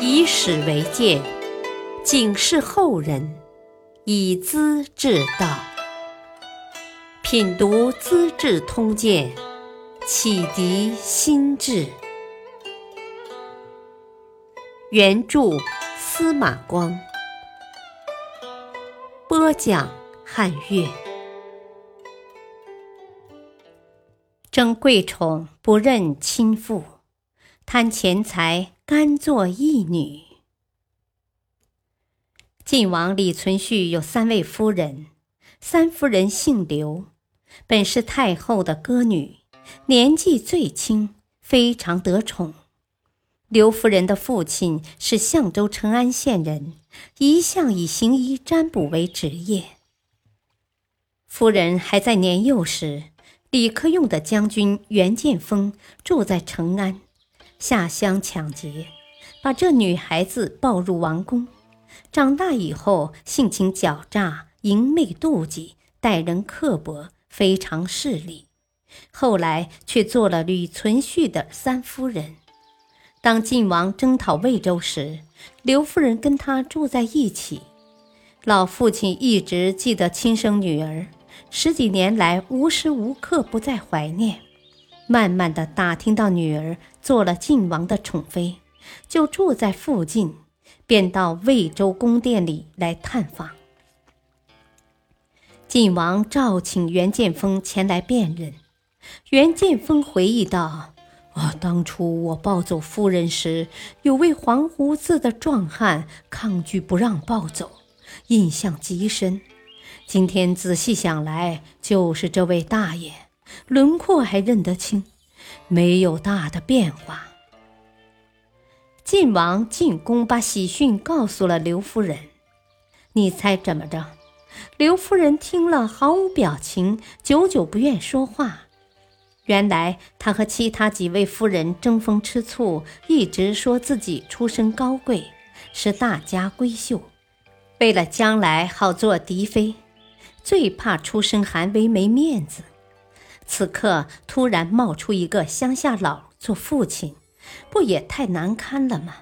以史为鉴，警示后人，以资治道。品读《资治通鉴》，启迪心智。原著司马光，播讲汉乐。争贵宠不认亲父，贪钱财甘做义女。晋王李存勖有三位夫人，三夫人姓刘，本是太后的歌女，年纪最轻，非常得宠。刘夫人的父亲是相州成安县人，一向以行医占卜为职业。夫人还在年幼时，李克用的将军袁建锋住在成安，下乡抢劫，把这女孩子抱入王宫。长大以后，性情狡诈、淫媚妒忌，待人刻薄，非常势利。后来却做了吕存勖的三夫人。当晋王征讨魏州时，刘夫人跟他住在一起。老父亲一直记得亲生女儿，十几年来无时无刻不在怀念。慢慢的打听到女儿做了晋王的宠妃，就住在附近，便到魏州宫殿里来探访。晋王召请袁建锋前来辨认，袁建锋回忆道。啊！当初我抱走夫人时，有位黄胡子的壮汉抗拒不让抱走，印象极深。今天仔细想来，就是这位大爷，轮廓还认得清，没有大的变化。晋王进宫把喜讯告诉了刘夫人，你猜怎么着？刘夫人听了毫无表情，久久不愿说话。原来他和其他几位夫人争风吃醋，一直说自己出身高贵，是大家闺秀，为了将来好做嫡妃，最怕出身寒微没面子。此刻突然冒出一个乡下佬做父亲，不也太难堪了吗？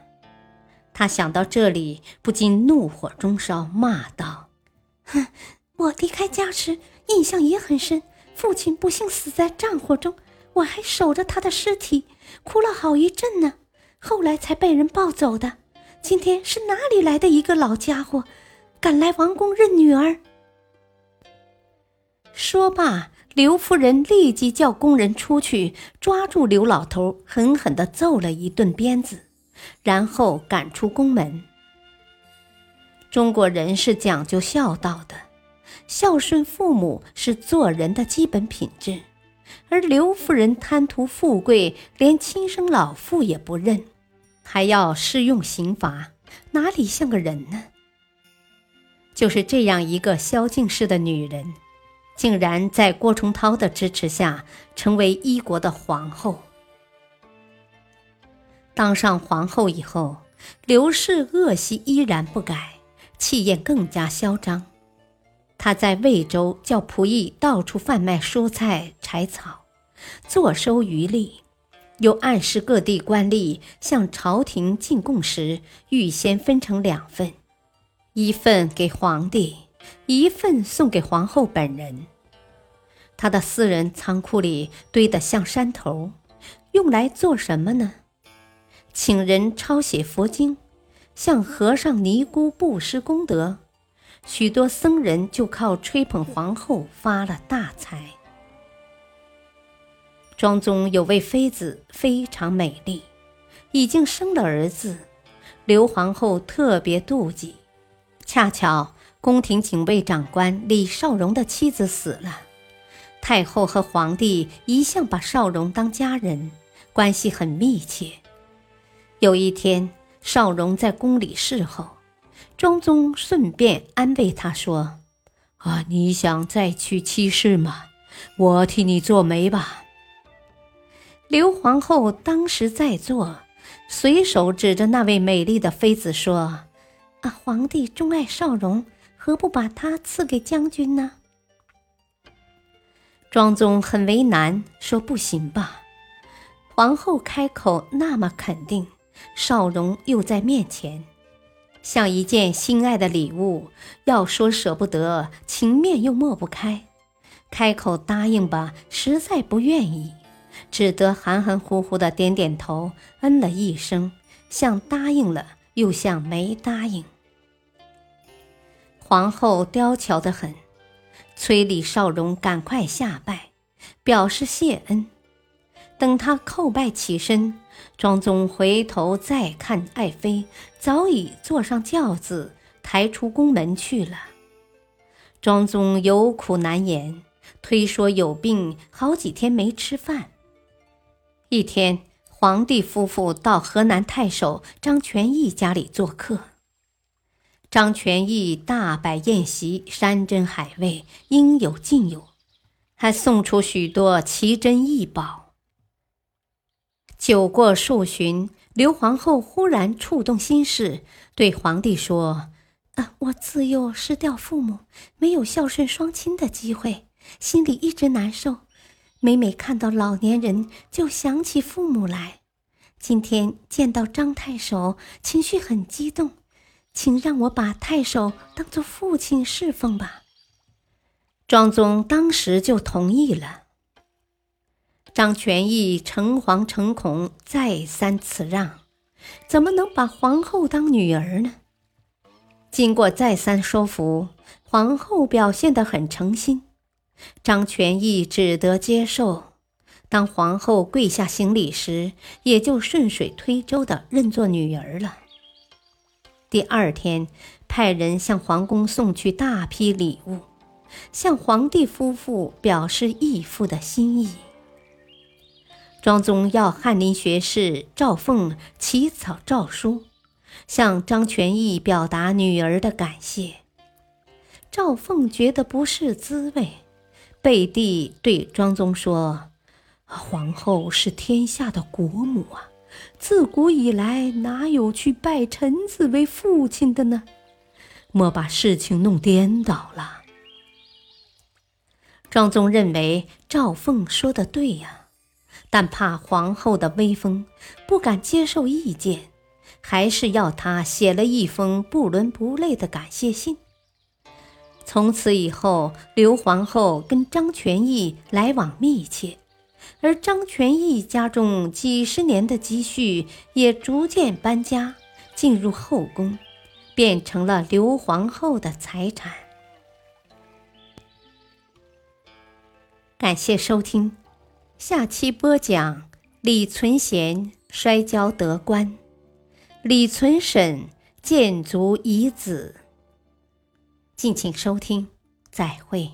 他想到这里，不禁怒火中烧，骂道：“哼！我离开家时印象也很深。”父亲不幸死在战火中，我还守着他的尸体，哭了好一阵呢。后来才被人抱走的。今天是哪里来的一个老家伙，敢来王宫认女儿？说罢，刘夫人立即叫工人出去抓住刘老头，狠狠地揍了一顿鞭子，然后赶出宫门。中国人是讲究孝道的。孝顺父母是做人的基本品质，而刘夫人贪图富贵，连亲生老父也不认，还要施用刑罚，哪里像个人呢？就是这样一个萧敬氏的女人，竟然在郭崇韬的支持下成为一国的皇后。当上皇后以后，刘氏恶习依然不改，气焰更加嚣张。他在魏州叫仆役到处贩卖蔬菜柴草，坐收渔利，又暗示各地官吏向朝廷进贡时，预先分成两份，一份给皇帝，一份送给皇后本人。他的私人仓库里堆得像山头，用来做什么呢？请人抄写佛经，向和尚尼姑布施功德。许多僧人就靠吹捧皇后发了大财。庄宗有位妃子非常美丽，已经生了儿子，刘皇后特别妒忌。恰巧宫廷警卫长官李少荣的妻子死了，太后和皇帝一向把少荣当家人，关系很密切。有一天，少荣在宫里侍候。庄宗顺便安慰他说：“啊，你想再娶妻室吗？我替你做媒吧。”刘皇后当时在座，随手指着那位美丽的妃子说：“啊，皇帝钟爱少荣，何不把她赐给将军呢？”庄宗很为难，说：“不行吧？”皇后开口那么肯定，少荣又在面前，像一件心爱的礼物，要说舍不得，情面又抹不开，开口答应吧，实在不愿意，只得含含糊糊的点点头，嗯了一声，像答应了，又像没答应。皇后刁巧得很，催李少荣赶快下拜，表示谢恩。等他叩拜起身，庄宗回头再看爱妃，早已坐上轿子，抬出宫门去了。庄宗有苦难言，推说有病，好几天没吃饭。一天，皇帝夫妇到河南太守张全义家里做客，张全义大摆宴席，山珍海味应有尽有，还送出许多奇珍异宝。酒过数巡，刘皇后忽然触动心事，对皇帝说：“啊，我自幼失掉父母，没有孝顺双亲的机会，心里一直难受。每每看到老年人，就想起父母来。今天见到张太守，情绪很激动，请让我把太守当做父亲侍奉吧。”庄宗当时就同意了。张全义诚惶诚恐，再三辞让，怎么能把皇后当女儿呢？经过再三说服，皇后表现得很诚心，张全义只得接受。当皇后跪下行礼时，也就顺水推舟地认作女儿了。第二天，派人向皇宫送去大批礼物，向皇帝夫妇表示义父的心意。庄宗要翰林学士赵凤起草诏书，向张全义表达女儿的感谢。赵凤觉得不是滋味，背地对庄宗说：“皇后是天下的国母啊，自古以来哪有去拜臣子为父亲的呢？莫把事情弄颠倒了。”庄宗认为赵凤说的对呀。但怕皇后的威风，不敢接受意见，还是要他写了一封不伦不类的感谢信。从此以后，刘皇后跟张全义来往密切，而张全义家中几十年的积蓄也逐渐搬家，进入后宫，变成了刘皇后的财产。感谢收听。下期播讲李存贤摔跤得官，李存审建足遗子。敬请收听，再会。